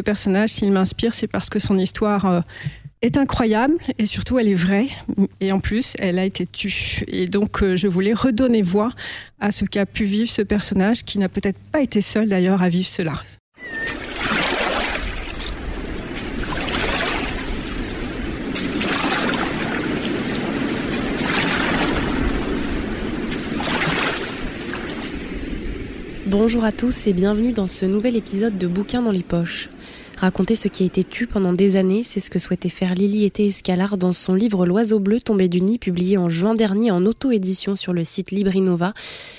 personnage, s'il m'inspire, c'est parce que son histoire est incroyable et surtout elle est vraie et en plus elle a été tue. Et donc je voulais redonner voix à ce qu'a pu vivre ce personnage qui n'a peut-être pas été seul d'ailleurs à vivre cela. Bonjour à tous et bienvenue dans ce nouvel épisode de Bouquins dans les poches. Raconter ce qui a été tu pendant des années, c'est ce que souhaitait faire Lily Été Escalard dans son livre L'oiseau bleu tombé du nid, publié en juin dernier en auto-édition sur le site Librinova.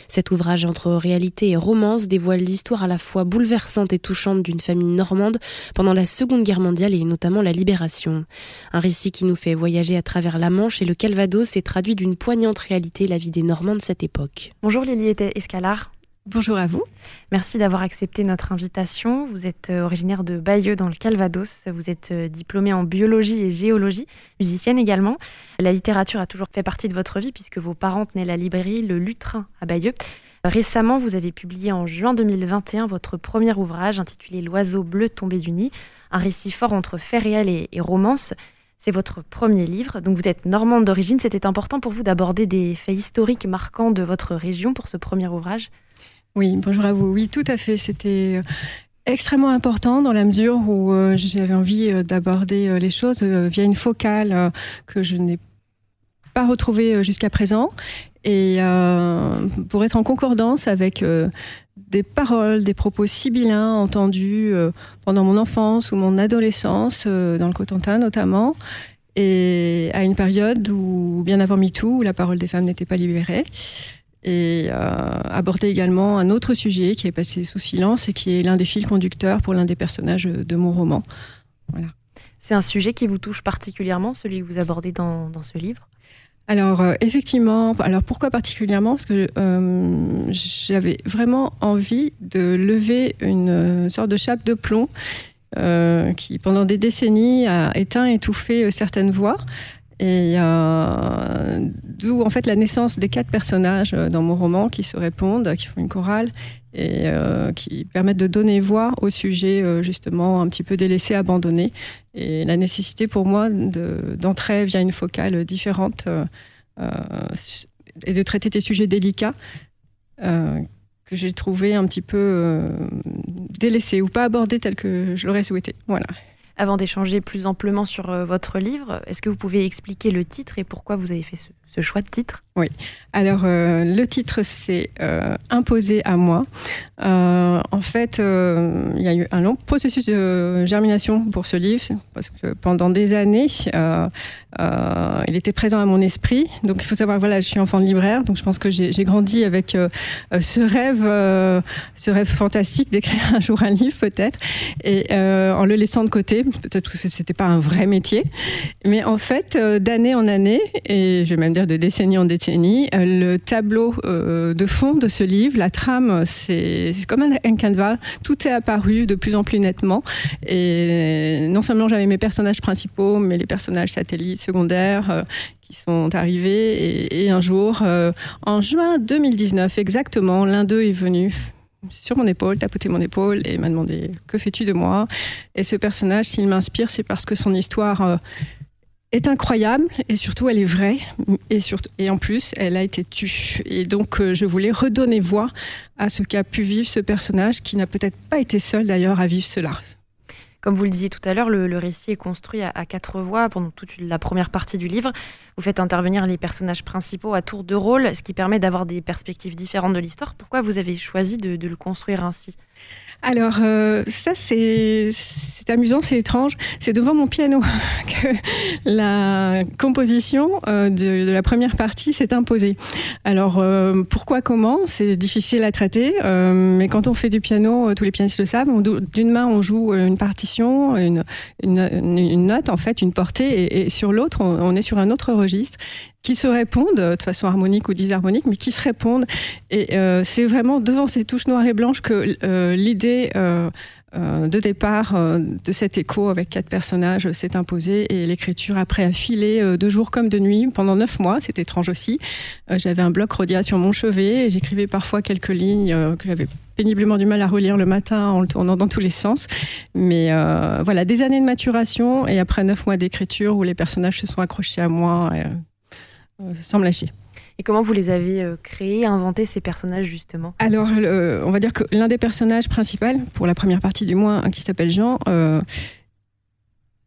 Cet ouvrage entre réalité et romance dévoile l'histoire à la fois bouleversante et touchante d'une famille normande pendant la Seconde Guerre mondiale et notamment la Libération. Un récit qui nous fait voyager à travers la Manche et le Calvados et traduit d'une poignante réalité la vie des Normands de cette époque. Bonjour Lily Été Escalard. Bonjour à vous. Merci d'avoir accepté notre invitation. Vous êtes euh, originaire de Bayeux dans le Calvados. Vous êtes euh, diplômée en biologie et géologie, musicienne également. La littérature a toujours fait partie de votre vie puisque vos parents tenaient la librairie Le Lutrin à Bayeux. Récemment, vous avez publié en juin 2021 votre premier ouvrage intitulé L'oiseau bleu tombé du nid, un récit fort entre fait réel et, et romance. C'est votre premier livre, donc vous êtes normande d'origine. C'était important pour vous d'aborder des faits historiques marquants de votre région pour ce premier ouvrage? Oui, bonjour à vous. Oui, tout à fait. C'était euh, extrêmement important dans la mesure où euh, j'avais envie euh, d'aborder les choses via une focale que je n'ai pas retrouvée jusqu'à présent et pour être en concordance avec des paroles, des propos sibyllins entendus pendant mon enfance ou mon adolescence, dans le Cotentin notamment, et à une période où, bien avant MeToo, la parole des femmes n'était pas libérée et euh, aborder également un autre sujet qui est passé sous silence et qui est l'un des fils conducteurs pour l'un des personnages de mon roman. Voilà. C'est un sujet qui vous touche particulièrement, celui que vous abordez dans, dans ce livre? Alors euh, effectivement, alors pourquoi particulièrement? Parce que euh, j'avais vraiment envie de lever une sorte de chape de plomb qui pendant des décennies a éteint, étouffé certaines voix. Et euh, d'où en fait la naissance des quatre personnages euh, dans mon roman qui se répondent, qui font une chorale et euh, qui permettent de donner voix au sujet justement un petit peu délaissé, abandonné. Et la nécessité pour moi d'entrer via une focale différente et de traiter des sujets délicats que j'ai trouvé un petit peu délaissés ou pas abordés tels que je l'aurais souhaité. Voilà. Avant d'échanger plus amplement sur euh, votre livre, est-ce que vous pouvez expliquer le titre et pourquoi vous avez fait ce, choix de titre? Oui. Alors, euh, le titre, c'est euh, Imposé à moi. en fait, il y a eu un long processus de germination pour ce livre, parce que pendant des années, il était présent à mon esprit. Donc, il faut savoir, voilà, je suis enfant de libraire, donc je pense que j'ai grandi avec ce rêve, ce rêve fantastique d'écrire un jour un livre, peut-être, et en le laissant de côté, peut-être que ce n'était pas un vrai métier, mais en fait, d'année en année, et je vais même de décennie en décennie. Euh, le tableau euh, de fond de ce livre, la trame, c'est comme un, canevas. Tout est apparu de plus en plus nettement. Et non seulement j'avais mes personnages principaux, mais les personnages satellites, secondaires, euh, qui sont arrivés. Et, un jour, en juin 2019 exactement, l'un d'eux est venu sur mon épaule, tapoter mon épaule et m'a demandé que fais-tu de moi? Et ce personnage, s'il m'inspire, c'est parce que son histoire est incroyable et surtout elle est vraie et, surtout, et en plus elle a été tue. Et donc euh, je voulais redonner voix à ce qu'a pu vivre ce personnage qui n'a peut-être pas été seul d'ailleurs à vivre cela. Comme vous le disiez tout à l'heure, le, récit est construit à, quatre voix pendant toute la première partie du livre. Vous faites intervenir les personnages principaux à tour de rôle, ce qui permet d'avoir des perspectives différentes de l'histoire. Pourquoi vous avez choisi de le construire ainsi? Alors, euh, ça, c'est amusant, c'est étrange. C'est devant mon piano que la composition euh, de, la première partie s'est imposée. Alors, euh, pourquoi, comment? C'est difficile à traiter, mais quand on fait du piano, tous les pianistes le savent, d'une main, on joue une partition, une, note, en fait, une portée, et, sur l'autre, on, est sur un autre qui se répondent de façon harmonique ou disharmonique, mais qui se répondent. Et c'est vraiment devant ces touches noires et blanches que l'idée de départ de cet écho avec quatre personnages s'est imposé et l'écriture après a filé de jour comme de nuit pendant neuf mois. C'est étrange aussi. J'avais un bloc Rodia sur mon chevet et j'écrivais parfois quelques lignes que j'avais péniblement du mal à relire le matin en le tournant dans tous les sens. Mais euh, voilà, des années de maturation et après neuf mois d'écriture où les personnages se sont accrochés à moi euh, euh, sans me lâcher. Et comment vous les avez créés, inventés ces personnages justement? Alors, on va dire que l'un des personnages principaux, pour la première partie du mois, qui s'appelle Jean,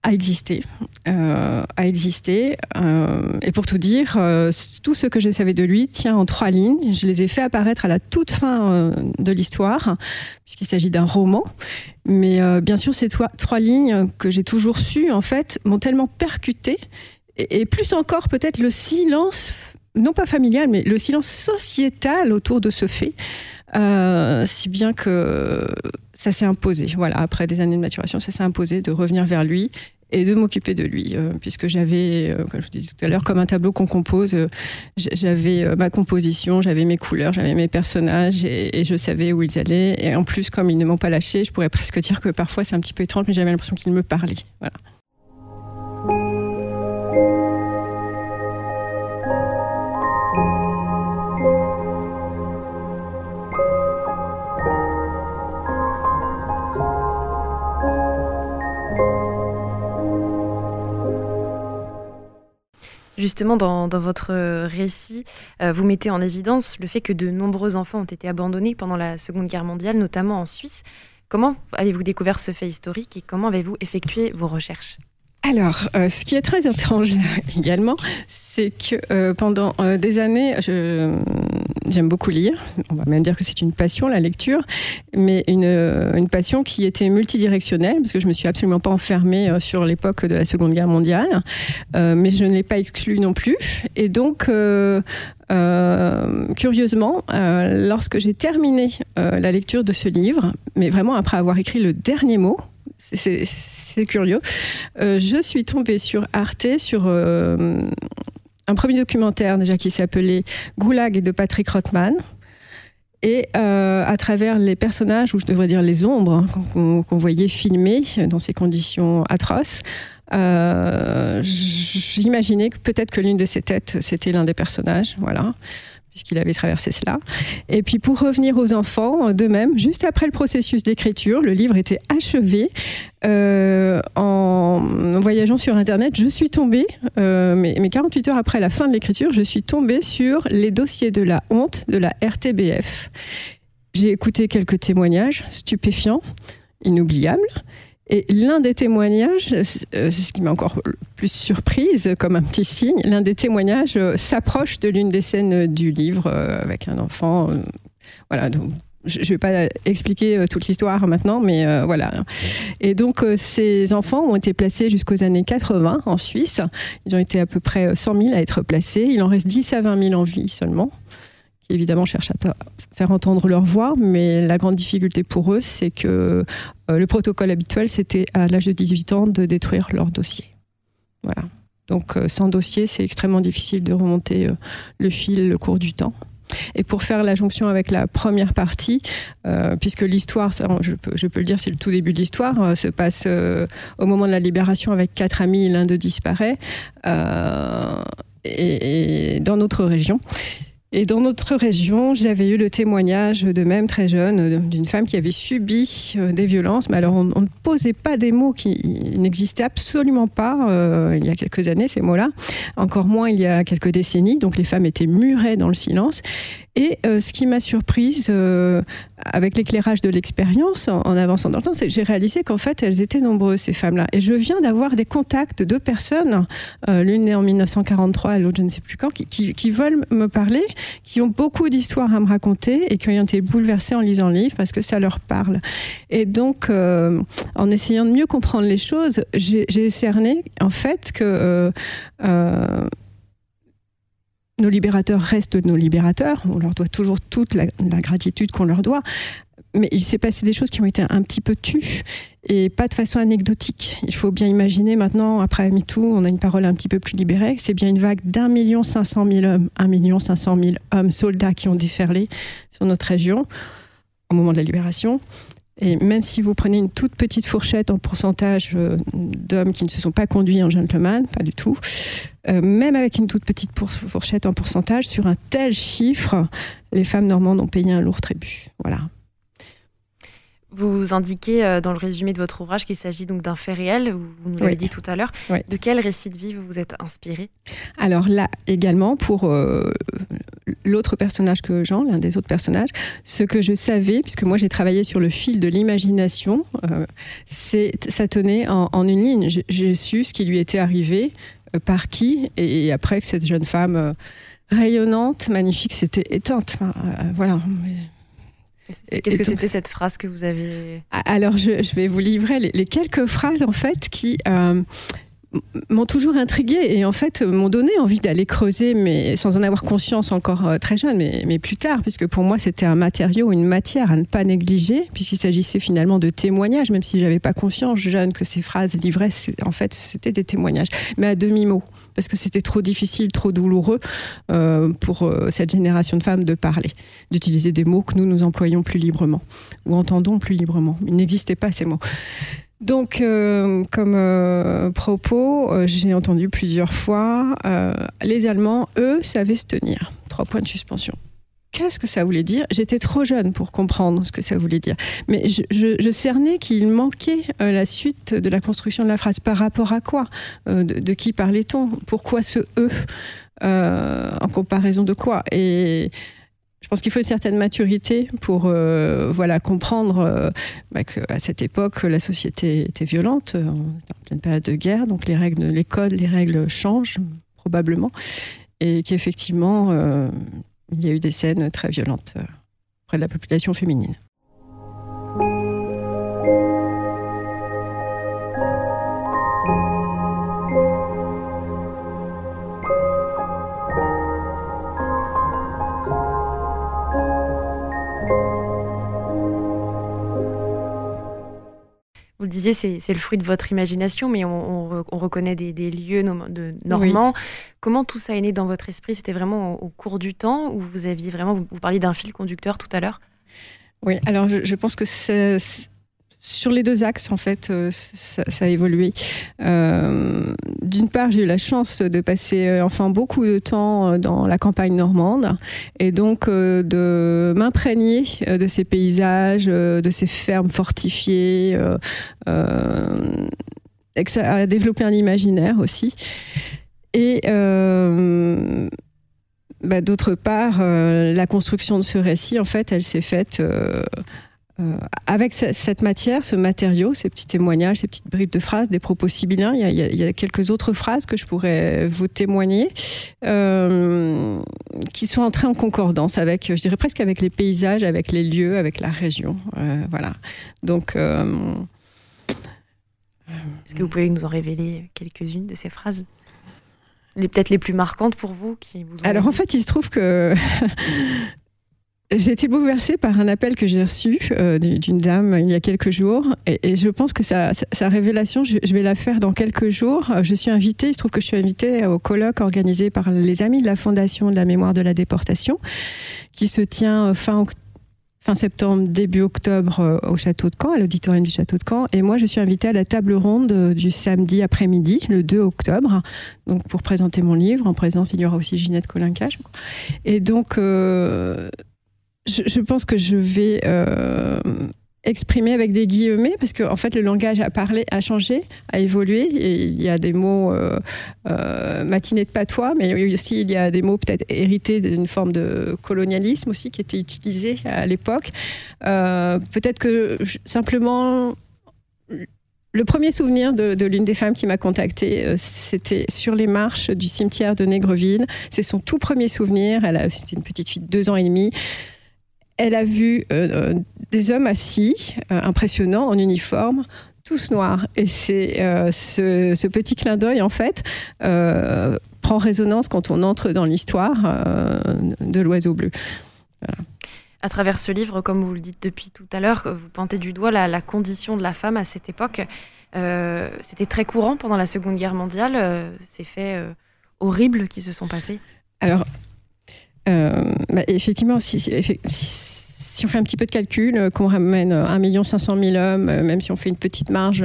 a existé, euh, a existé. Euh, et pour tout dire, euh, tout ce que je savais de lui tient en trois lignes. Je les ai fait apparaître à la toute fin de l'histoire, puisqu'il s'agit d'un roman. Mais bien sûr, ces trois, trois lignes que j'ai toujours su, en fait, m'ont tellement percuté, et, et plus encore peut-être le silence, non pas familial, mais le silence sociétal autour de ce fait. Euh, si bien que ça s'est imposé. Voilà, après des années de maturation, ça s'est imposé de revenir vers lui et de m'occuper de lui, euh, puisque j'avais, euh, comme je vous disais tout à l'heure, comme un tableau qu'on compose, j'avais ma composition, j'avais mes couleurs, j'avais mes personnages, et, et, je savais où ils allaient. Et en plus, comme ils ne m'ont pas lâché, je pourrais presque dire que parfois c'est un petit peu étrange, mais j'avais l'impression qu'ils me parlaient. Voilà. Justement, dans, votre récit, euh, vous mettez en évidence le fait que de nombreux enfants ont été abandonnés pendant la Seconde Guerre mondiale, notamment en Suisse. Comment avez-vous découvert ce fait historique et comment avez-vous effectué vos recherches? Alors, euh, ce qui est très étrange également, c'est que euh, pendant euh, des années, j'aime beaucoup lire. On va même dire que c'est une passion, la lecture, mais une, une, passion qui était multidirectionnelle, parce que je me suis absolument pas enfermée sur l'époque de la Seconde Guerre mondiale, mais je ne l'ai pas exclue non plus. Et donc, curieusement, lorsque j'ai terminé la lecture de ce livre, mais vraiment après avoir écrit le dernier mot, c'est curieux. Euh, je suis tombée sur Arte, sur euh, un premier documentaire déjà qui s'appelait Goulag de Patrick Rothman. Et euh, à travers les personnages, ou je devrais dire les ombres, hein, qu'on voyait filmer dans ces conditions atroces, j'imaginais que peut-être que l'une de ces têtes, c'était l'un des personnages. Voilà puisqu'il avait traversé cela. Et puis pour revenir aux enfants, de même, juste après le processus d'écriture, le livre était achevé. Euh, en voyageant sur Internet, je suis tombée, euh, mais, 48 heures après la fin de l'écriture, je suis tombée sur les dossiers de la honte de la RTBF. J'ai écouté quelques témoignages stupéfiants, inoubliables. Et l'un des témoignages, euh, c'est ce qui m'a encore plus surprise, comme un petit signe, l'un des témoignages euh, s'approche de l'une des scènes du livre euh, avec un enfant. Voilà, je ne vais pas expliquer toute l'histoire maintenant, mais voilà. Et donc, ces enfants ont été placés jusqu'aux années 80 en Suisse. Ils ont été à peu près 100 000 à être placés. Il en reste 10 à 20 000 en vie seulement évidemment cherchent à faire entendre leur voix, mais la grande difficulté pour eux, c'est que euh, le protocole habituel, c'était à l'âge de 18 ans de détruire leur dossier. Voilà. Donc euh, sans dossier, c'est extrêmement difficile de remonter euh, le fil le cours du temps. Et pour faire la jonction avec la première partie, puisque l'histoire, je peux, le dire, c'est le tout début de l'histoire, se passe au moment de la libération avec quatre amis, l'un d'eux disparaît, et, dans notre région. Et dans notre région, j'avais eu le témoignage de même très jeune euh, d'une femme qui avait subi euh, des violences, mais alors on, ne posait pas des mots qui n'existaient absolument pas euh, il y a quelques années, ces mots-là, encore moins il y a quelques décennies, donc les femmes étaient murées dans le silence. Et ce qui m'a surprise avec l'éclairage de l'expérience en, avançant dans le temps, c'est que j'ai réalisé qu'en fait elles étaient nombreuses ces femmes-là. Et je viens d'avoir des contacts de personnes, l'une née en 1943 et l'autre je ne sais plus quand, qui, qui veulent me parler qui ont beaucoup d'histoires à me raconter et qui ont été bouleversées en lisant le livre parce que ça leur parle. Et donc, euh, en essayant de mieux comprendre les choses, j'ai cerné en fait que euh, euh, nos libérateurs restent nos libérateurs. On leur doit toujours toute la gratitude qu'on leur doit mais il s'est passé des choses qui ont été un petit peu tues et pas de façon anecdotique. Il faut bien imaginer maintenant, après MeToo, on a une parole un petit peu plus libérée, c'est bien une vague d'un million cinq cent mille hommes, un million cinq cent mille hommes soldats qui ont déferlé sur notre région au moment de la libération. Et même si vous prenez une toute petite fourchette en pourcentage d'hommes qui ne se sont pas conduits en gentleman, pas du tout, même avec une toute petite fourchette en pourcentage, sur un tel chiffre, les femmes normandes ont payé un lourd tribut. Voilà. Vous indiquez euh, dans le résumé de votre ouvrage qu'il s'agit donc d'un fait réel, vous nous l'avez dit tout à l'heure. De quel récit de vie vous vous êtes inspiré? Alors là également, pour euh, l'autre personnage que Jean, l'un des autres personnages, ce que je savais, puisque moi j'ai travaillé sur le fil de l'imagination, euh, c'est ça tenait en, une ligne. J'ai su ce qui lui était arrivé, par qui, et, après que cette jeune femme rayonnante, magnifique, s'était éteinte. Enfin, voilà. Qu'est-ce que c'était cette phrase que vous avez Alors, je, vais vous livrer les, quelques phrases en fait qui euh, m'ont toujours intriguée et en fait m'ont donné envie d'aller creuser, mais sans en avoir conscience encore euh, très jeune, mais, mais, plus tard, puisque pour moi c'était un matériau, une matière à ne pas négliger, puisqu'il s'agissait finalement de témoignages, même si j'avais pas conscience jeune que ces phrases livraient, en fait c'était des témoignages, mais à demi-mot parce que c'était trop difficile, trop douloureux euh, pour euh, cette génération de femmes de parler, d'utiliser des mots que nous nous employons plus librement ou entendons plus librement. Il n'existait pas ces mots. Donc, euh, comme propos, j'ai entendu plusieurs fois, les Allemands, eux, savaient se tenir. Trois points de suspension qu'est-ce que ça voulait dire? J'étais trop jeune pour comprendre ce que ça voulait dire. Mais je, cernais qu'il manquait euh, la suite de la construction de la phrase. Par rapport à quoi? Euh, de, qui parlait-on? Pourquoi ce E euh, En comparaison de quoi? Et je pense qu'il faut une certaine maturité pour voilà comprendre bah, qu'à cette époque la société était violente, en pleine période de guerre, donc les règles, les codes, les règles changent probablement, et qu'effectivement il y a eu des scènes très violentes euh, auprès de la population féminine. Vous le disiez, c'est le fruit de votre imagination, mais on, reconnaît des, lieux de normands. Comment tout ça est né dans votre esprit? C'était vraiment au, cours du temps ou vous aviez vraiment, vous, parliez d'un fil conducteur tout à l'heure? Oui, alors je, pense que c'est sur les deux axes, en fait, euh, ça, a évolué. Euh, d'une part, j'ai eu la chance de passer euh, enfin beaucoup de temps dans la campagne normande et donc de m'imprégner de ces paysages, de ces fermes fortifiées, a développé un imaginaire aussi. Et bah, d'autre part, la construction de ce récit, en fait, elle s'est faite euh, avec cette matière, ce matériau, ces petits témoignages, ces petites bribes de phrases, des propos sibyllins, il y a, quelques autres phrases que je pourrais vous témoigner euh, qui sont entrées en concordance avec, je dirais presque avec les paysages, avec les lieux, avec la région. Euh, voilà. Donc. Est-ce que vous pouvez nous en révéler quelques-unes de ces phrases peut-être les plus marquantes pour vous qui vous Alors en fait, il se trouve que J'ai été bouleversée par un appel que j'ai reçu euh, d'une dame il y a quelques jours et, je pense que sa, révélation, je, vais la faire dans quelques jours. Je suis invitée, il se trouve que je suis invitée au colloque organisé par les amis de la Fondation de la mémoire de la déportation qui se tient fin, fin septembre, début octobre euh, au château de Caen, à l'auditorium du château de Caen. Et moi, je suis invitée à la table ronde euh, du samedi après-midi, le 2 octobre, donc pour présenter mon livre. En présence, il y aura aussi Ginette Colinca. Et donc, je, pense que je vais euh, exprimer avec des guillemets parce que en fait le langage a parlé, a changé, a évolué. Il y a des mots euh, euh, matinée de patois, mais aussi il y a des mots peut-être hérités d'une forme de colonialisme aussi qui étaient utilisés à l'époque. peut-être que simplement le premier souvenir de, l'une des femmes qui m'a contactée, c'était sur les marches du cimetière de Négreville. C'est son tout premier souvenir. C'était une petite fille de deux ans et demi elle a vu euh, euh, des hommes assis, euh, impressionnants, en uniforme, tous noirs. Et c'est ce, petit clin d'œil, en fait, prend résonance quand on entre dans l'histoire de l'oiseau bleu. À travers ce livre, comme vous le dites depuis tout à l'heure, vous pointez du doigt la, condition de la femme à cette époque. C'était très courant pendant la Seconde Guerre mondiale, ces faits horribles qui se sont passés Alors, euh, bah, effectivement, si, si on fait un petit peu de calcul, qu'on ramène 1 500 000 hommes, même si on fait une petite marge,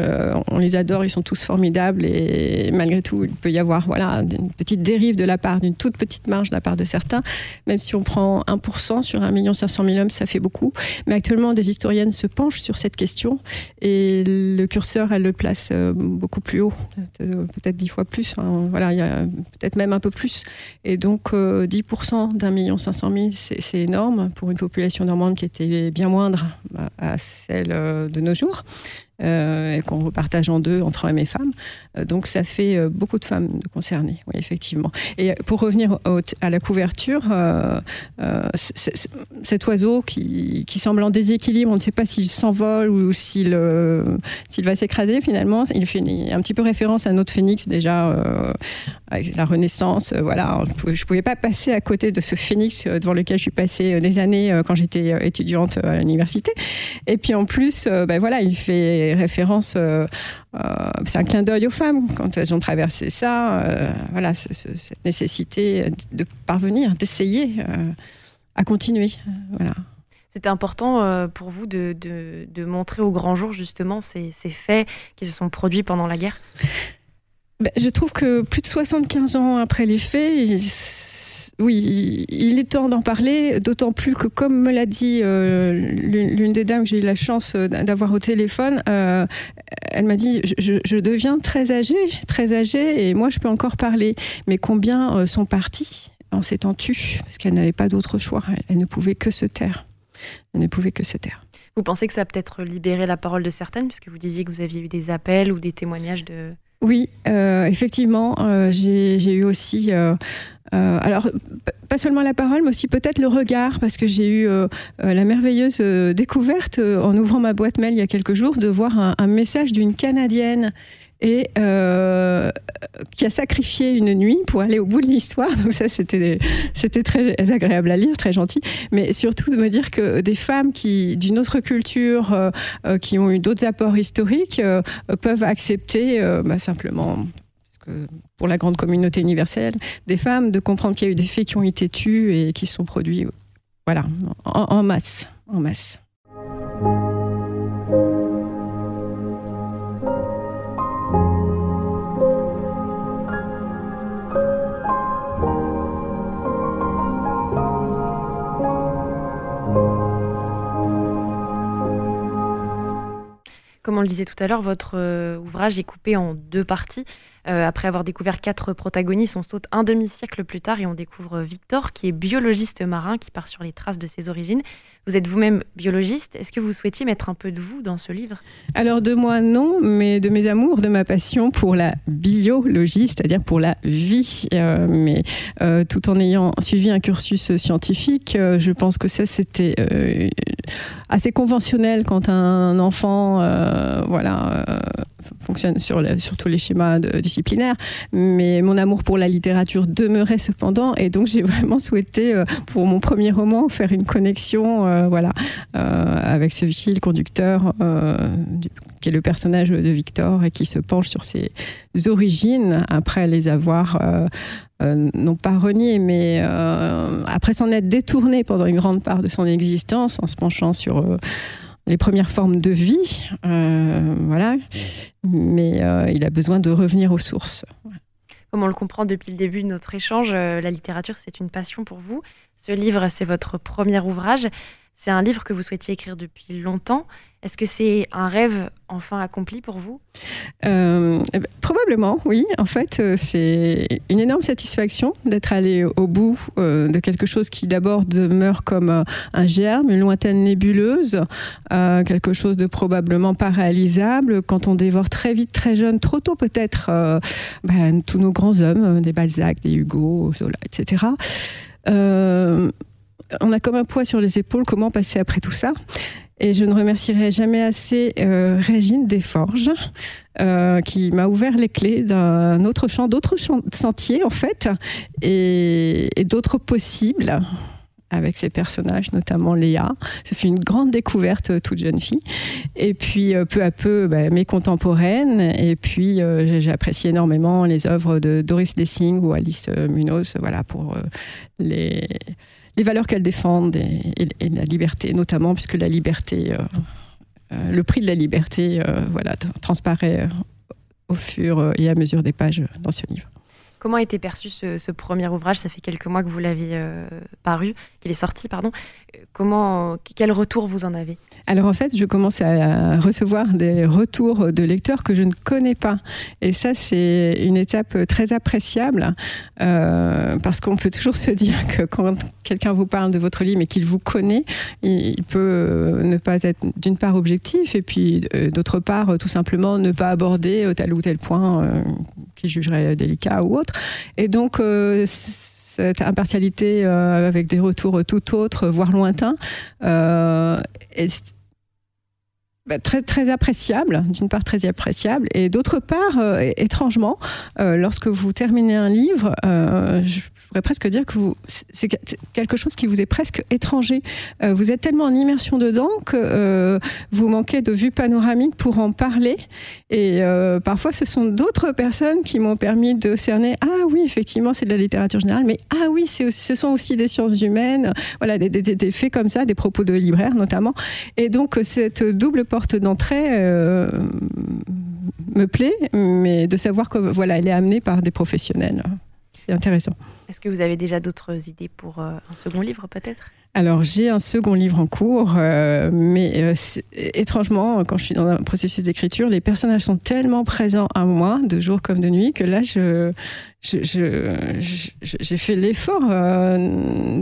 on les adore, ils sont tous formidables et malgré tout, il peut y avoir voilà, une petite dérive de la part d'une toute petite marge de la part de certains. Même si on prend 1% sur 1 500 000 hommes, ça fait beaucoup. Mais actuellement, des historiennes se penchent sur cette question et le curseur, elle le place beaucoup plus haut, peut-être 10 fois plus. voilà, y a peut-être même un peu plus. Et donc, 10% d'un million 500 000, c'est énorme pour une population normande qui était bien moindre à celle de nos jours. Euh, qu'on repartage en deux entre hommes et femmes. Euh, donc ça fait euh, beaucoup de femmes concernées, oui, effectivement. Et pour revenir à la couverture, cet oiseau qui, qui, semble en déséquilibre, on ne sait pas s'il s'envole ou s'il va s'écraser finalement. Il fait un petit peu référence à un autre phénix déjà avec la Renaissance. voilà, je ne pouvais pas passer à côté de ce phénix devant lequel je suis passée des années quand j'étais étudiante à l'université. Et puis en plus, ben voilà, il fait références. Euh, euh, c'est un clin d'œil aux femmes quand elles ont traversé ça. Euh, voilà, cette nécessité de parvenir, d'essayer à continuer. voilà. C'était important pour vous de, de, montrer au grand jour justement ces, ces faits qui se sont produits pendant la guerre? Ben, Je trouve que plus de 75 ans après les faits, oui, il est temps d'en parler, d'autant plus que, comme me l'a dit euh, l'une des dames que j'ai eu la chance euh, d'avoir au téléphone, euh, elle m'a dit je, deviens très âgée, très âgée, et moi je peux encore parler. Mais combien sont partis en s'étant tus Parce qu'elle n'avait pas d'autre choix. Elle, ne pouvait que se taire. Elle ne pouvait que se taire. Vous pensez que ça a peut-être libéré la parole de certaines, puisque vous disiez que vous aviez eu des appels ou des témoignages de... Oui, effectivement, j'ai eu aussi euh, alors, pas seulement la parole, mais aussi peut-être le regard, parce que j'ai eu euh, euh, la merveilleuse découverte en ouvrant ma boîte mail il y a quelques jours de voir un, message d'une Canadienne et qui a sacrifié une nuit pour aller au bout de l'histoire. Donc ça, c'était c'était très agréable à lire, très gentil. Mais surtout de me dire que des femmes qui d'une autre culture, qui ont eu d'autres apports historiques, peuvent accepter bah, simplement pour la grande communauté universelle, des femmes, de comprendre qu'il y a eu des faits qui ont été tus et qui sont produits voilà, en, masse. En masse. Comme on le disait tout à l'heure, votre euh, ouvrage est coupé en deux parties. Euh, après avoir découvert quatre protagonistes, on saute un demi-siècle plus tard et on découvre Victor, qui est biologiste marin, qui part sur les traces de ses origines. Vous êtes vous-même biologiste. Est-ce que vous souhaitiez mettre un peu de vous dans ce livre? Alors de moi, non, mais de mes amours, de ma passion pour la biologie, c'est-à-dire pour la vie. Euh, mais euh, tout en ayant suivi un cursus scientifique, je pense que ça, c'était assez conventionnel quand un enfant voilà, fonctionne sur, tous les schémas disciplinaires, mais mon amour pour la littérature demeurait cependant, et donc j'ai vraiment souhaité, euh, pour mon premier roman, faire une connexion euh, voilà, euh, avec ce fil conducteur qui est le personnage de Victor et qui se penche sur ses origines après les avoir non pas renié, mais après s'en être détourné pendant une grande part de son existence en se penchant sur les premières formes de vie, euh, voilà. Mais euh, il a besoin de revenir aux sources. Comme on le comprend depuis le début de notre échange, euh, la littérature, c'est une passion pour vous. Ce livre, c'est votre premier ouvrage. C'est un livre que vous souhaitiez écrire depuis longtemps. Est-ce que c'est un rêve enfin accompli pour vous? Euh, eh ben, Probablement, oui. En fait, euh, c'est une énorme satisfaction d'être allé au bout euh, de quelque chose qui d'abord demeure comme un germe, une lointaine nébuleuse, quelque chose de probablement pas réalisable quand on dévore très vite, très jeune, trop tôt peut-être, ben, tous nos grands hommes, des Balzac, des Hugo, Zola, etc on a comme un poids sur les épaules. Comment passer après tout ça? Et je ne remercierai jamais assez euh, Régine Desforges, euh, qui m'a ouvert les clés d'un autre champ, d'autres sentiers en fait, et, d'autres possibles avec ses personnages, notamment Léa. Ce fut une grande découverte, euh, toute jeune fille. Et puis, peu à peu, bah, mes contemporaines. Et puis, j'ai apprécié énormément les œuvres de Doris Lessing ou Alice Munoz, voilà, pour les les valeurs qu'elles défendent et, la liberté, notamment, puisque la liberté, le prix de la liberté, voilà, transparaît au fur et à mesure des pages dans ce livre. Comment a été perçu ce, premier ouvrage? Ça fait quelques mois que vous l'avez euh, paru, qu'il est sorti, pardon. Comment, quel retour vous en avez? Alors en fait, je commence à recevoir des retours de lecteurs que je ne connais pas. Et ça, c'est une étape très appréciable euh, parce qu'on peut toujours se dire que quand quelqu'un vous parle de votre livre et qu'il vous connaît, il peut euh, ne pas être d'une part objectif et puis euh, d'autre part tout simplement ne pas aborder tel ou tel point qu'il jugerait délicat ou autre. Et donc, cette impartialité euh, avec des retours tout autres, voire lointains, euh, bah, très, très appréciable, d'une part très appréciable, et d'autre part, euh, étrangement, euh, lorsque vous terminez un livre, euh, je, pourrais presque dire que c'est quelque chose qui vous est presque étranger. vous êtes tellement en immersion dedans que vous manquez de vue panoramique pour en parler, et parfois ce sont d'autres personnes qui m'ont permis de cerner, ah oui, effectivement, c'est de la littérature générale, mais ah oui, ce sont aussi des sciences humaines, voilà, des, des, des, faits comme ça, des propos de libraires notamment, et donc cette double porte d'entrée euh, me plaît, mais de savoir que voilà, elle est amenée par des professionnels, c'est intéressant. Est-ce que vous avez déjà d'autres idées pour euh, un second livre peut-être? Alors j'ai un second livre en cours, euh, mais étrangement, quand je suis dans un processus d'écriture, les personnages sont tellement présents à moi, de jour comme de nuit, que là, je, j'ai fait l'effort euh,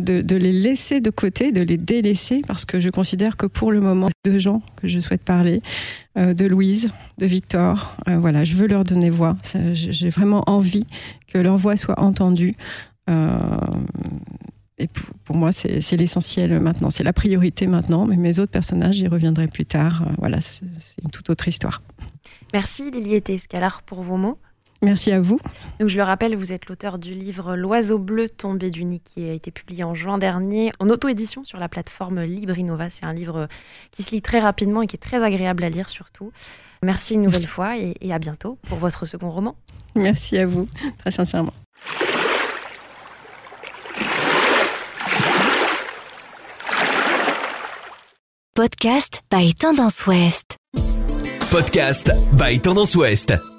de, les laisser de côté, de les délaisser, parce que je considère que pour le moment, deux gens que je souhaite parler, euh, de Louise, de Victor, euh, voilà, je veux leur donner voix. J'ai vraiment envie que leur voix soit entendue. Pour, moi, c'est l'essentiel maintenant, c'est la priorité maintenant, mais mes autres personnages, j'y reviendrai plus tard. voilà, c'est une toute autre histoire. Merci Lily et Escalar pour vos mots. Merci à vous. Donc, je le rappelle, vous êtes l'auteur du livre L'oiseau bleu tombé du nid qui a été publié en juin dernier en auto-édition sur la plateforme Librinova. C'est un livre qui se lit très rapidement et qui est très agréable à lire surtout. Merci une nouvelle fois et, et à bientôt pour votre second roman. Merci à vous, très sincèrement. Podcast by Tendance Ouest. Podcast by Tendance Ouest.